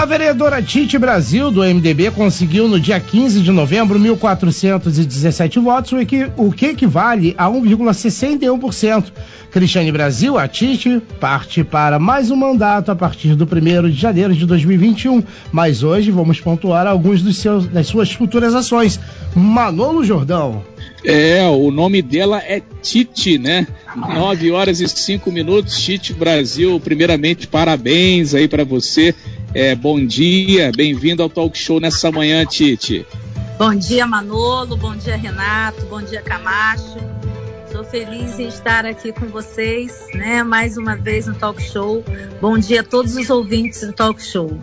A vereadora Tite Brasil, do MDB, conseguiu no dia 15 de novembro 1.417 votos, o que, equivale a 1,61%. Cristiane Brasil, a Tite, parte para mais um mandato a partir do 1 de janeiro de 2021. Mas hoje vamos pontuar alguns dos seus, das suas futuras ações. Manolo Jordão. É, o nome dela é Tite, né? 9 horas e 5 minutos, Tite Brasil. Primeiramente, parabéns aí para você. É, bom dia, bem-vindo ao Talk Show nessa manhã, Tite. Bom dia, Manolo. Bom dia, Renato. Bom dia, Camacho. Estou feliz em estar aqui com vocês, né? Mais uma vez no Talk Show. Bom dia a todos os ouvintes do Talk Show.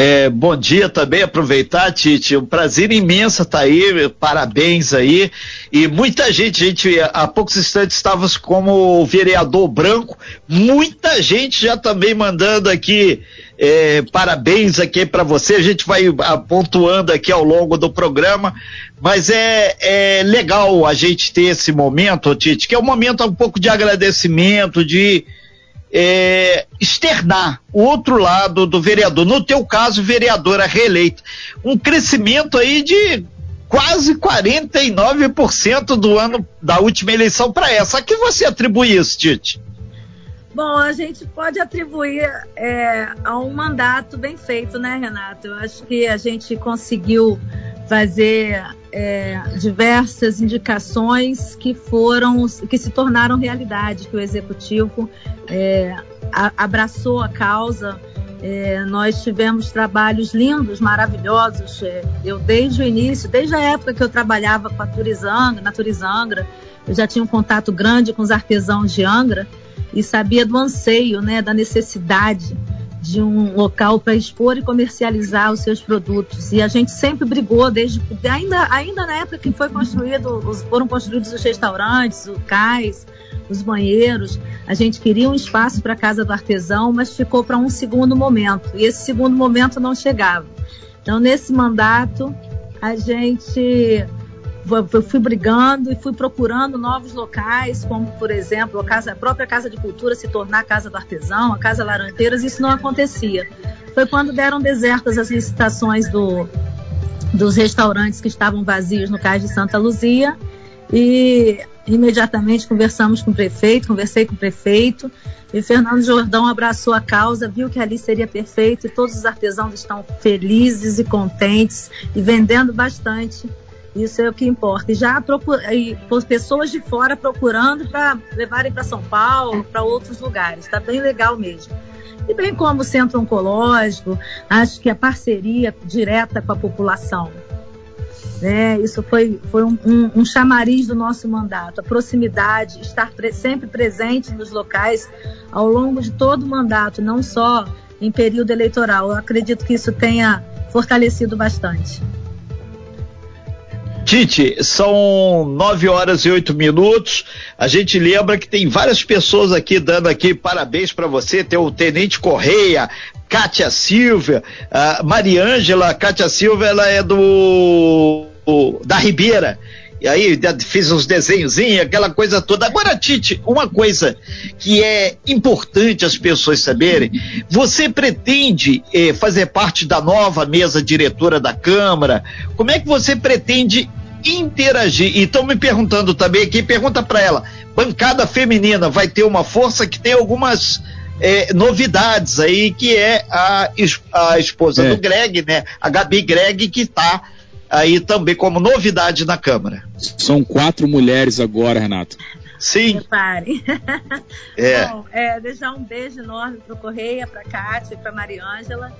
É, bom dia também, aproveitar, Tite, um prazer imenso estar aí, parabéns aí, e muita gente, gente, há poucos instantes estávamos como vereador branco, muita gente já também mandando aqui é, parabéns aqui para você, a gente vai pontuando aqui ao longo do programa, mas é, é legal a gente ter esse momento, Tite, que é um momento um pouco de agradecimento, de é, externar o outro lado do vereador. No teu caso, vereadora reeleita. Um crescimento aí de quase 49% do ano da última eleição para essa. A que você atribui isso, Tite? Bom, a gente pode atribuir é, a um mandato bem feito, né, Renato? Eu acho que a gente conseguiu fazer é, diversas indicações que foram, que se tornaram realidade, que o executivo é, abraçou a causa. É, nós tivemos trabalhos lindos, maravilhosos. É, eu desde o início, desde a época que eu trabalhava com a Turizangra, na Turizangra, eu já tinha um contato grande com os artesãos de Angra e sabia do anseio, né, da necessidade de um local para expor e comercializar os seus produtos. E a gente sempre brigou desde ainda ainda na época que foi construído, foram construídos os restaurantes, o cais, os banheiros. A gente queria um espaço para a casa do artesão, mas ficou para um segundo momento. E esse segundo momento não chegava. Então, nesse mandato, a gente eu fui brigando e fui procurando novos locais, como, por exemplo, a, casa, a própria Casa de Cultura se tornar a Casa do Artesão, a Casa Laranjeiras, isso não acontecia. Foi quando deram desertas as licitações do, dos restaurantes que estavam vazios no Cais de Santa Luzia e imediatamente conversamos com o prefeito, conversei com o prefeito e Fernando Jordão abraçou a causa, viu que ali seria perfeito e todos os artesãos estão felizes e contentes e vendendo bastante isso é o que importa. E já pessoas de fora procurando para levarem para São Paulo, para outros lugares. Está bem legal mesmo. E bem como o centro oncológico, acho que a parceria direta com a população. Né? Isso foi, foi um, um, um chamariz do nosso mandato. A proximidade, estar pre sempre presente nos locais ao longo de todo o mandato, não só em período eleitoral. Eu acredito que isso tenha fortalecido bastante. Tite, são nove horas e oito minutos. A gente lembra que tem várias pessoas aqui dando aqui parabéns para você. Tem o Tenente Correia, Kátia Silva, Mariângela, Kátia Silva, ela é do da Ribeira. E aí fiz uns desenhozinhos, aquela coisa toda. Agora, Tite, uma coisa que é importante as pessoas saberem: você pretende eh, fazer parte da nova mesa diretora da Câmara? Como é que você pretende interagir. E estão me perguntando também aqui, pergunta para ela, bancada feminina vai ter uma força que tem algumas é, novidades aí, que é a, a esposa é. do Greg, né? A Gabi Greg, que está aí também como novidade na Câmara. São quatro mulheres agora, Renato. Sim. Repare. É. Bom, é, deixar um beijo enorme para o Correia, para a Kátia e para Mariângela.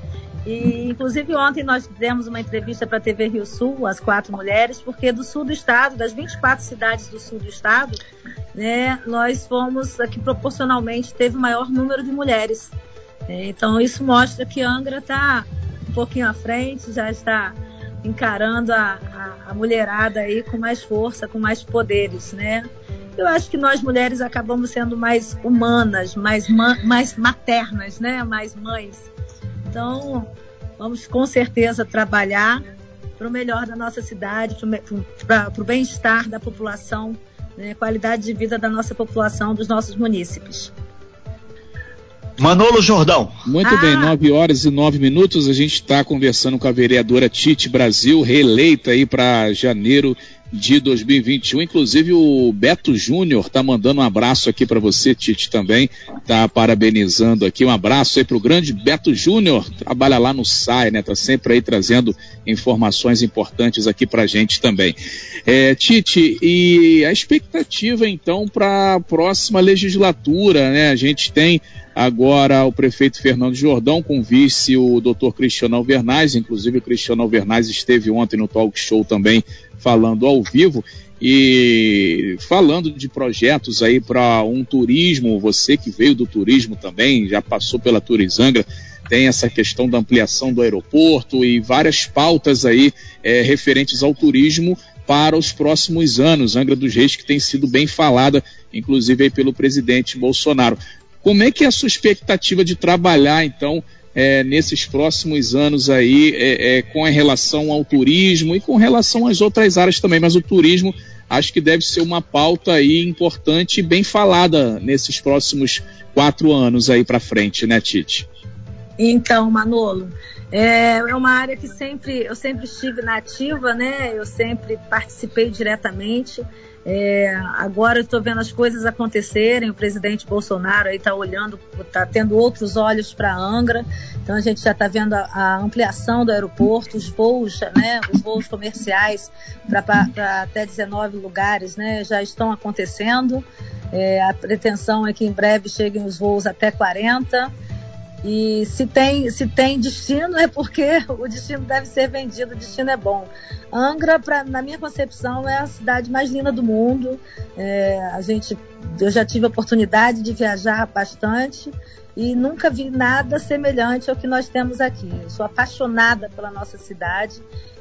E, inclusive, ontem nós demos uma entrevista para a TV Rio Sul, as quatro mulheres, porque do sul do estado, das 24 cidades do sul do estado, né, nós fomos aqui proporcionalmente, teve o maior número de mulheres. É, então, isso mostra que Angra está um pouquinho à frente, já está encarando a, a, a mulherada aí com mais força, com mais poderes, né? Eu acho que nós mulheres acabamos sendo mais humanas, mais, mais maternas, né? Mais mães. Então, vamos com certeza trabalhar para o melhor da nossa cidade, para o bem-estar da população, né, qualidade de vida da nossa população, dos nossos munícipes. Manolo Jordão. Muito ah. bem, 9 horas e 9 minutos. A gente está conversando com a vereadora Tite Brasil, reeleita aí para janeiro de 2021. Inclusive o Beto Júnior está mandando um abraço aqui para você, Tite, também. Tá parabenizando aqui. Um abraço aí para o grande Beto Júnior. Trabalha lá no SAI, né? Tá sempre aí trazendo informações importantes aqui para gente também. É, Tite, e a expectativa então para a próxima legislatura, né? A gente tem agora o prefeito Fernando Jordão com vice o doutor Cristiano Alvernaz, inclusive o Cristiano Alvernaz esteve ontem no talk show também falando ao vivo e falando de projetos aí para um turismo, você que veio do turismo também, já passou pela Turizangra, tem essa questão da ampliação do aeroporto e várias pautas aí é, referentes ao turismo para os próximos anos. Angra dos Reis que tem sido bem falada, inclusive aí pelo presidente Bolsonaro. Como é que é a sua expectativa de trabalhar, então, é, nesses próximos anos aí é, é, com relação ao turismo e com relação às outras áreas também, mas o turismo acho que deve ser uma pauta aí importante e bem falada nesses próximos quatro anos aí para frente, né, Tite? Então, Manolo, é, é uma área que sempre eu sempre estive na ativa, né? Eu sempre participei diretamente. É, agora estou vendo as coisas acontecerem. O presidente Bolsonaro aí está olhando, está tendo outros olhos para Angra. Então a gente já está vendo a, a, ampliação do aeroporto, os voos, né, os voos comerciais para até 19 lugares, né, já estão acontecendo. É, a pretensão é que em breve cheguem os voos até 40. E se tem, se tem destino é porque o destino deve ser vendido, o destino é bom. Angra, pra, na minha concepção, é a cidade mais linda do mundo. É, a gente, eu já tive a oportunidade de viajar bastante e nunca vi nada semelhante ao que nós temos aqui. Eu sou apaixonada pela nossa cidade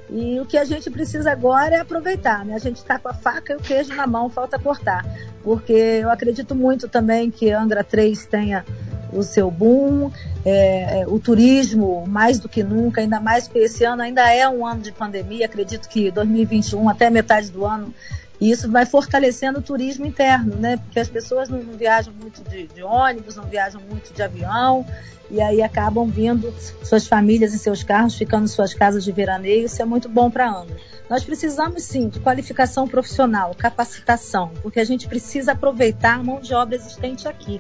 e o que a gente precisa agora é aproveitar, né? A gente está com a faca e o queijo na mão, falta cortar. Porque eu acredito muito também que Angra 3 tenha o seu boom, é, é, o turismo mais do que nunca, ainda mais que esse ano ainda é um ano de pandemia, acredito que 2021 até metade do ano e isso vai fortalecendo o turismo interno, né? Porque as pessoas não, não viajam muito de, de, ônibus, não viajam muito de avião, e aí acabam vindo suas famílias e seus carros, ficando em suas casas de veraneio. Isso é muito bom para a. Nós precisamos sim de qualificação profissional, capacitação, porque a gente precisa aproveitar a mão de obra existente aqui.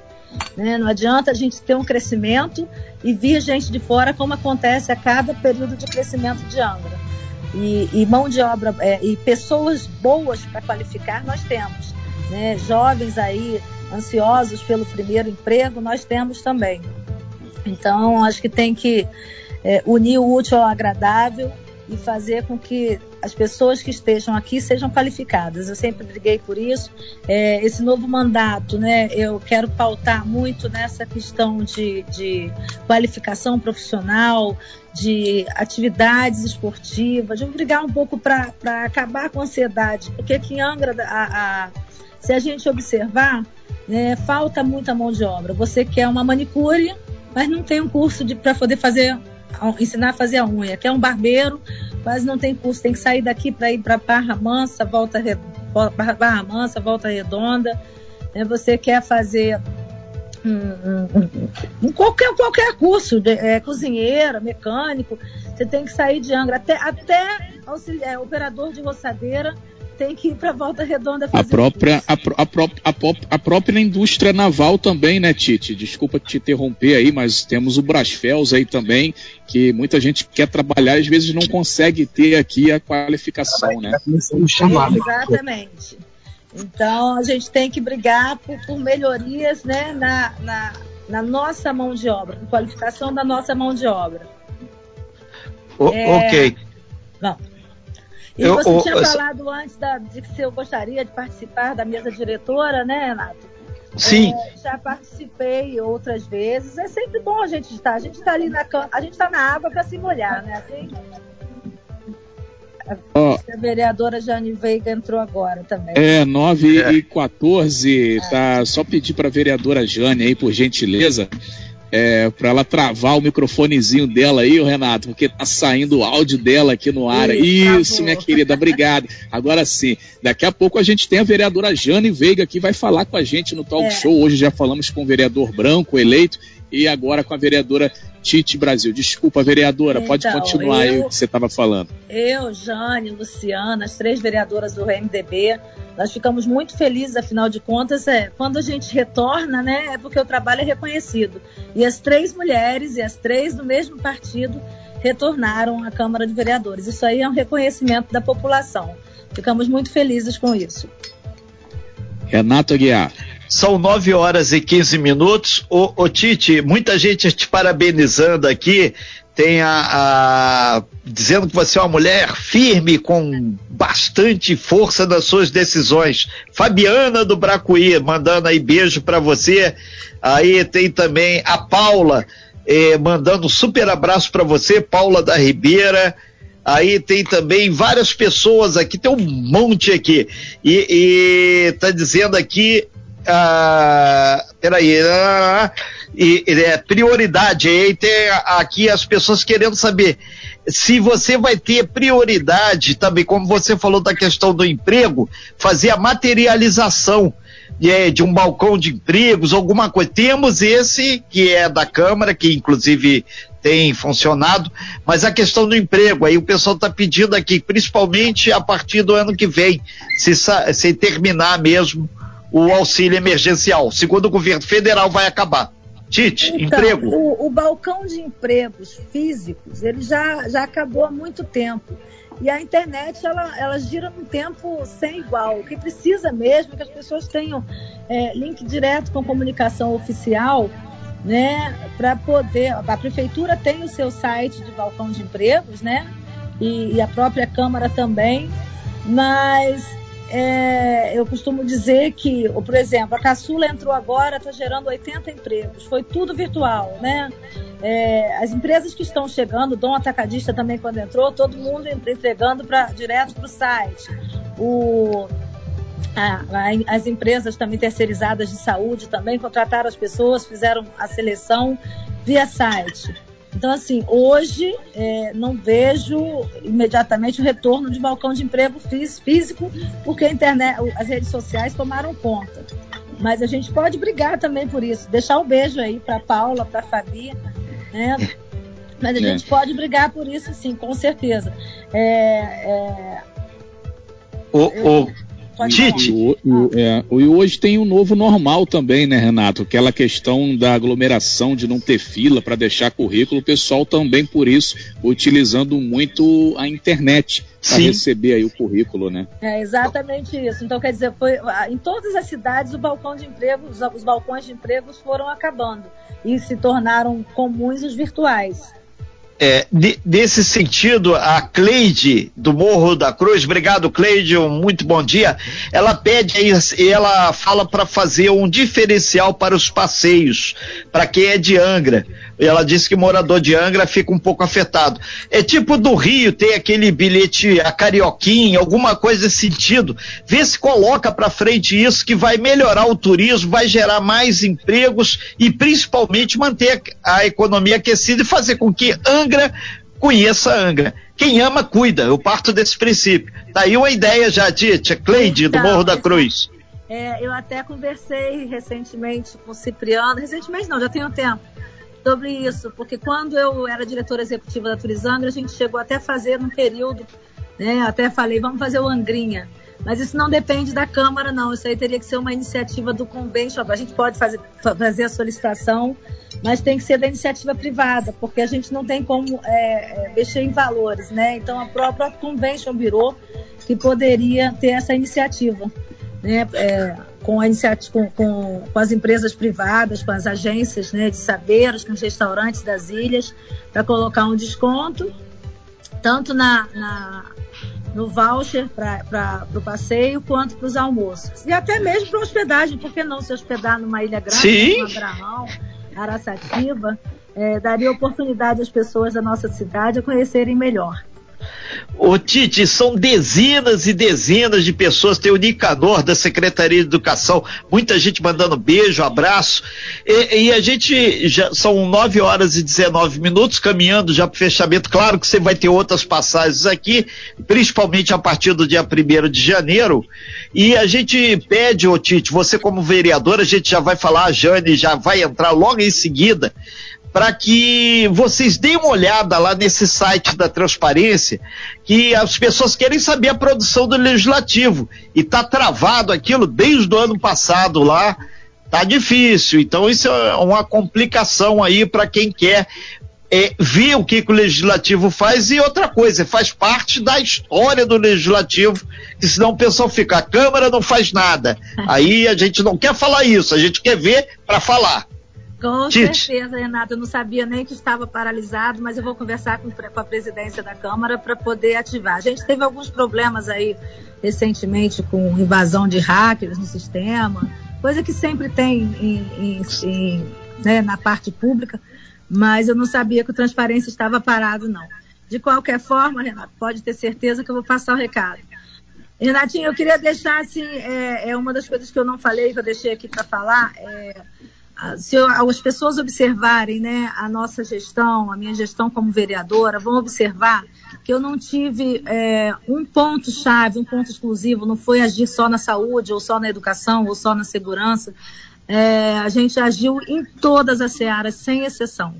Né? Não adianta a gente ter um crescimento e vir gente de fora, como acontece a cada período de crescimento de Angra. E, e mão de obra é, e pessoas boas para qualificar nós temos. Né? Jovens aí ansiosos pelo primeiro emprego nós temos também. Então acho que tem que é, unir o útil ao agradável e fazer com que as pessoas que estejam aqui sejam qualificadas. Eu sempre briguei por isso. É, esse novo mandato, né, eu quero pautar muito nessa questão de, de qualificação profissional, de atividades esportivas, de brigar um pouco para acabar com a ansiedade, porque aqui em Angra, a, a, se a gente observar, né, falta muita mão de obra. Você quer uma manicure, mas não tem um curso para poder fazer ensinar a fazer a unha. Quer um barbeiro, quase não tem curso, tem que sair daqui para ir para Barra Mansa, volta Barra Mansa, volta redonda. Né? Você quer fazer um, um, um, qualquer, qualquer curso, de, é, cozinheiro, mecânico, você tem que sair de Angra, até, até auxiliar, é, operador de roçadeira tem que ir para Volta Redonda fazer a própria a, a, a, a, própria indústria naval também, né, Tite? Desculpa te interromper aí, mas temos o Brasfels aí também, que muita gente quer trabalhar e às vezes não consegue ter aqui a qualificação, né? Exatamente. Então a gente tem que brigar por, por melhorias, né, na, na, na, nossa mão de obra, qualificação da nossa mão de obra. O, é... Ok. Vamos. E eu, você tinha eu, falado antes da, de que eu gostaria de participar da mesa diretora, né, Renato? Sim. É, já participei outras vezes. É sempre bom a gente estar. A gente está ali na a gente está na água para se molhar, né? Assim. A vereadora Jane Veiga entrou agora também. É, 9 é. e 14. Tá, só pedir para a vereadora Jane aí, por gentileza, é, para ela travar o microfonezinho dela aí, Renato, porque tá saindo o áudio dela aqui no ar. Isso, minha querida, obrigado. Agora sim, daqui a pouco a gente tem a vereadora Jane Veiga que vai falar com a gente no talk é. show. Hoje já falamos com o vereador Branco eleito e agora com a vereadora Tite Brasil. Desculpa, vereadora, então, pode continuar eu, aí o que você estava falando. Eu, Jane, Luciana, as três vereadoras do MDB, nós ficamos muito felizes, afinal de contas, é, quando a gente retorna, né, é porque o trabalho é reconhecido. E as três mulheres e as três do mesmo partido retornaram à Câmara de Vereadores. Isso aí é um reconhecimento da população. Ficamos muito felizes com isso. Renato Aguiar. São 9 horas e 15 minutos. Ô, ô Tite, muita gente te parabenizando aqui. Tem a, a, dizendo que você é uma mulher firme, com bastante força nas suas decisões. Fabiana do Bracuí, mandando aí beijo para você. Aí tem também a Paula, eh, mandando super abraço para você, Paula da Ribeira. Aí tem também várias pessoas aqui, tem um monte aqui. E, e tá dizendo aqui ah, peraí, ah, e, é prioridade, aí tem aqui as pessoas querendo saber se você vai ter prioridade também, como você falou da questão do emprego, fazer a materialização é, de um balcão de empregos, alguma coisa. Temos esse que é da Câmara, que inclusive tem funcionado, mas a questão do emprego, aí o pessoal está pedindo aqui, principalmente a partir do ano que vem, se, se terminar mesmo o auxílio emergencial. Segundo o governo federal, vai acabar. Tite, então, emprego. O, o, balcão de empregos físicos, ele já, já acabou há muito tempo. E a internet, ela, ela gira num tempo sem igual. O que precisa mesmo é que as pessoas tenham é, link direto com comunicação oficial, né? Para poder. A prefeitura tem o seu site de balcão de empregos, né? E, e a própria Câmara também. Mas é, eu costumo dizer que, por exemplo, a caçula entrou agora, está gerando 80 empregos, foi tudo virtual, né? É, as empresas que estão chegando, Dom Atacadista também quando entrou, todo mundo entregando pra, direto para o site. As empresas também terceirizadas de saúde também contrataram as pessoas, fizeram a seleção via site. Então, assim, hoje é, não vejo imediatamente o retorno de balcão de emprego físico, porque a internet, as redes sociais tomaram conta. Mas a gente pode brigar também por isso. Deixar um beijo aí para Paula, para Fabi, né? Mas a é. gente pode brigar por isso, sim, com certeza. É, é... O, o, Tite. E, é, hoje tem um novo normal também, né, Renato? Aquela questão da aglomeração, de não ter fila para deixar currículo, o pessoal também por isso utilizando muito a internet para receber aí o currículo, né? É exatamente isso. Então, quer dizer, foi, em todas as cidades o balcão de emprego, os, os balcões de empregos foram acabando e se tornaram comuns os virtuais. É, de, nesse sentido, a Cleide do Morro da Cruz, obrigado Cleide, um muito bom dia. Ela pede e ela fala para fazer um diferencial para os passeios, para quem é de Angra. Ela disse que morador de Angra fica um pouco afetado. É tipo do Rio, tem aquele bilhete, a carioquinha, alguma coisa nesse sentido. Vê se coloca para frente isso que vai melhorar o turismo, vai gerar mais empregos e principalmente manter a economia aquecida e fazer com que Angra conheça Angra. Quem ama, cuida. Eu parto desse princípio. Tá aí uma ideia já, Tia Cleide, então, do Morro da Cruz. É, eu até conversei recentemente com o Cipriano, recentemente não, já tem um tempo, sobre isso, porque quando eu era diretora executiva da Turizangra, a gente chegou até a fazer num período, né, até falei, vamos fazer o Angrinha. Mas isso não depende da Câmara, não. Isso aí teria que ser uma iniciativa do convênio. A gente pode fazer, fazer a solicitação, mas tem que ser da iniciativa privada, porque a gente não tem como é, é mexer em valores, né? Então, a própria Convention Bureau que poderia ter essa iniciativa, né? É, com, com, com, com, as empresas privadas, com as agências né, de saberes, com os restaurantes das ilhas, para colocar um desconto, tanto na, na no voucher para o passeio, quanto para os almoços. E até mesmo para hospedagem, por que não se hospedar numa ilha grande, Sim. como Abraão, Araçativa, é, daria oportunidade às pessoas da nossa cidade a conhecerem melhor. Ô Tite, são dezenas e dezenas de pessoas, tem o Nicanor da Secretaria de Educação, muita gente mandando beijo, abraço, e, e a gente já são 9 horas e 19 minutos, caminhando já para o fechamento, claro que você vai ter outras passagens aqui, principalmente a partir do dia 1 de janeiro, e a gente pede, ô Tite, você como vereador, a gente já vai falar, a Jane já vai entrar logo em seguida, para que vocês deem uma olhada lá nesse site da transparência, que as pessoas querem saber a produção do legislativo e tá travado aquilo desde o ano passado lá, tá difícil. Então isso é uma complicação aí para quem quer é, ver o que, que, o legislativo faz e outra coisa, faz parte da história do legislativo, que senão o pessoal fica, a Câmara não faz nada. Aí a gente não quer falar isso, a gente quer ver para falar. Com Tite. certeza, Renato. Eu não sabia nem que estava paralisado, mas eu vou conversar com, com a presidência da Câmara para poder ativar. A gente teve alguns problemas aí recentemente com invasão de hackers no sistema, coisa que sempre tem em, em, em, né, na parte pública, mas eu não sabia que o transparência estava parado, não. De qualquer forma, Renato, pode ter certeza que eu vou passar o recado. Renatinho, eu queria deixar assim, é, é uma das coisas que eu não falei, que eu deixei aqui para falar, é, se as pessoas observarem né, a nossa gestão, a minha gestão como vereadora, vão observar que eu não tive é, um ponto-chave, um ponto exclusivo, não foi agir só na saúde, ou só na educação, ou só na segurança. É, a gente agiu em todas as searas, sem exceção.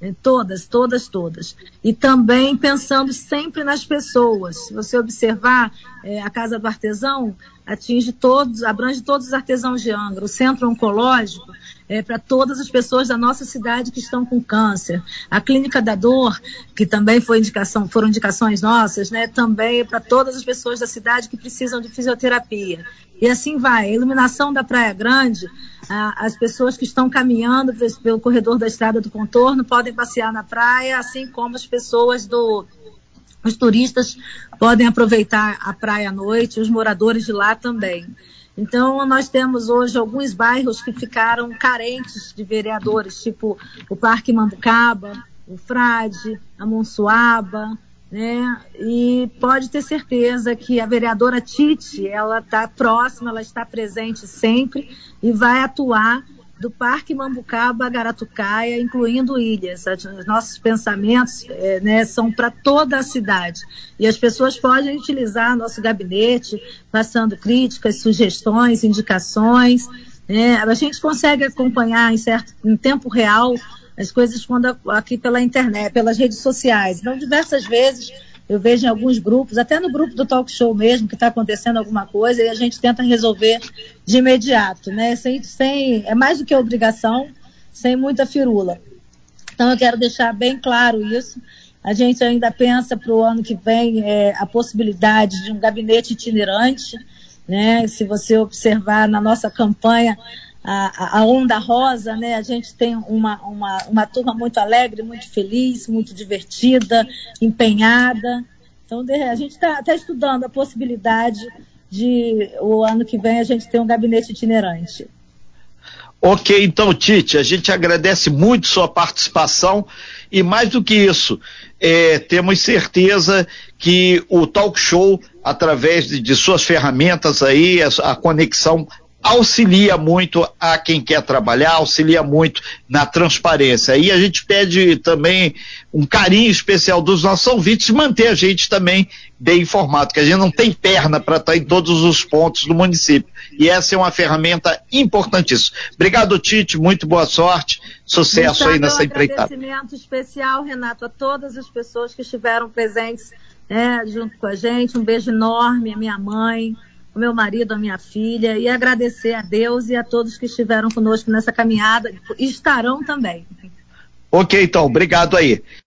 Em todas, todas, todas. E também pensando sempre nas pessoas. Se você observar, é, a Casa do Artesão atinge todos, abrange todos os artesãos de Angra. O Centro Oncológico é, para todas as pessoas da nossa cidade que estão com câncer. A Clínica da Dor, que também foi indicação, foram indicações nossas, né, também é para todas as pessoas da cidade que precisam de fisioterapia. E assim vai. A iluminação da Praia Grande, as pessoas que estão caminhando pelo corredor da Estrada do Contorno podem passear na praia, assim como as pessoas do os turistas podem aproveitar a praia à noite, os moradores de lá também. Então, nós temos hoje alguns bairros que ficaram carentes de vereadores, tipo o Parque Mambucaba, o Frade, a Monsuaba, né? E pode ter certeza que a vereadora Tite, ela está próxima, ela está presente sempre e vai atuar do Parque Mambucaba Garatucaia, incluindo ilhas. Os nossos pensamentos é, né, são para toda a cidade. E as pessoas podem utilizar nosso gabinete, passando críticas, sugestões, indicações. Né? A gente consegue acompanhar em, certo, em tempo real as coisas quando aqui pela internet, pelas redes sociais. Então, diversas vezes eu vejo em alguns grupos, até no grupo do talk show mesmo, que está acontecendo alguma coisa e a gente tenta resolver de imediato, né? Sem, sem, é mais do que obrigação, sem muita firula. Então eu quero deixar bem claro isso. A gente ainda pensa para o ano que vem é, a possibilidade de um gabinete itinerante, né? Se você observar na nossa campanha, a, a, onda rosa, né? A gente tem uma, uma, uma turma muito alegre, muito feliz, muito divertida, empenhada. Então, a gente está tá estudando a possibilidade de o ano que vem a gente ter um gabinete itinerante. Ok, então, Tite, a gente agradece muito sua participação e mais do que isso, é, temos certeza que o talk show, através de, de suas ferramentas aí, a, a conexão auxilia muito a quem quer trabalhar, auxilia muito na transparência. E a gente pede também um carinho especial dos nossos ouvintes manter a gente também bem informado, que a gente não tem perna para estar em todos os pontos do município. E essa é uma ferramenta importantíssima. Obrigado, Tite, muito boa sorte, sucesso aí nessa empreitada. Um agradecimento especial, Renato, a todas as pessoas que estiveram presentes é, junto com a gente. Um beijo enorme, a minha mãe, o meu marido, a minha filha, e agradecer a Deus e a todos que estiveram conosco nessa caminhada estarão também. Ok, então, obrigado aí.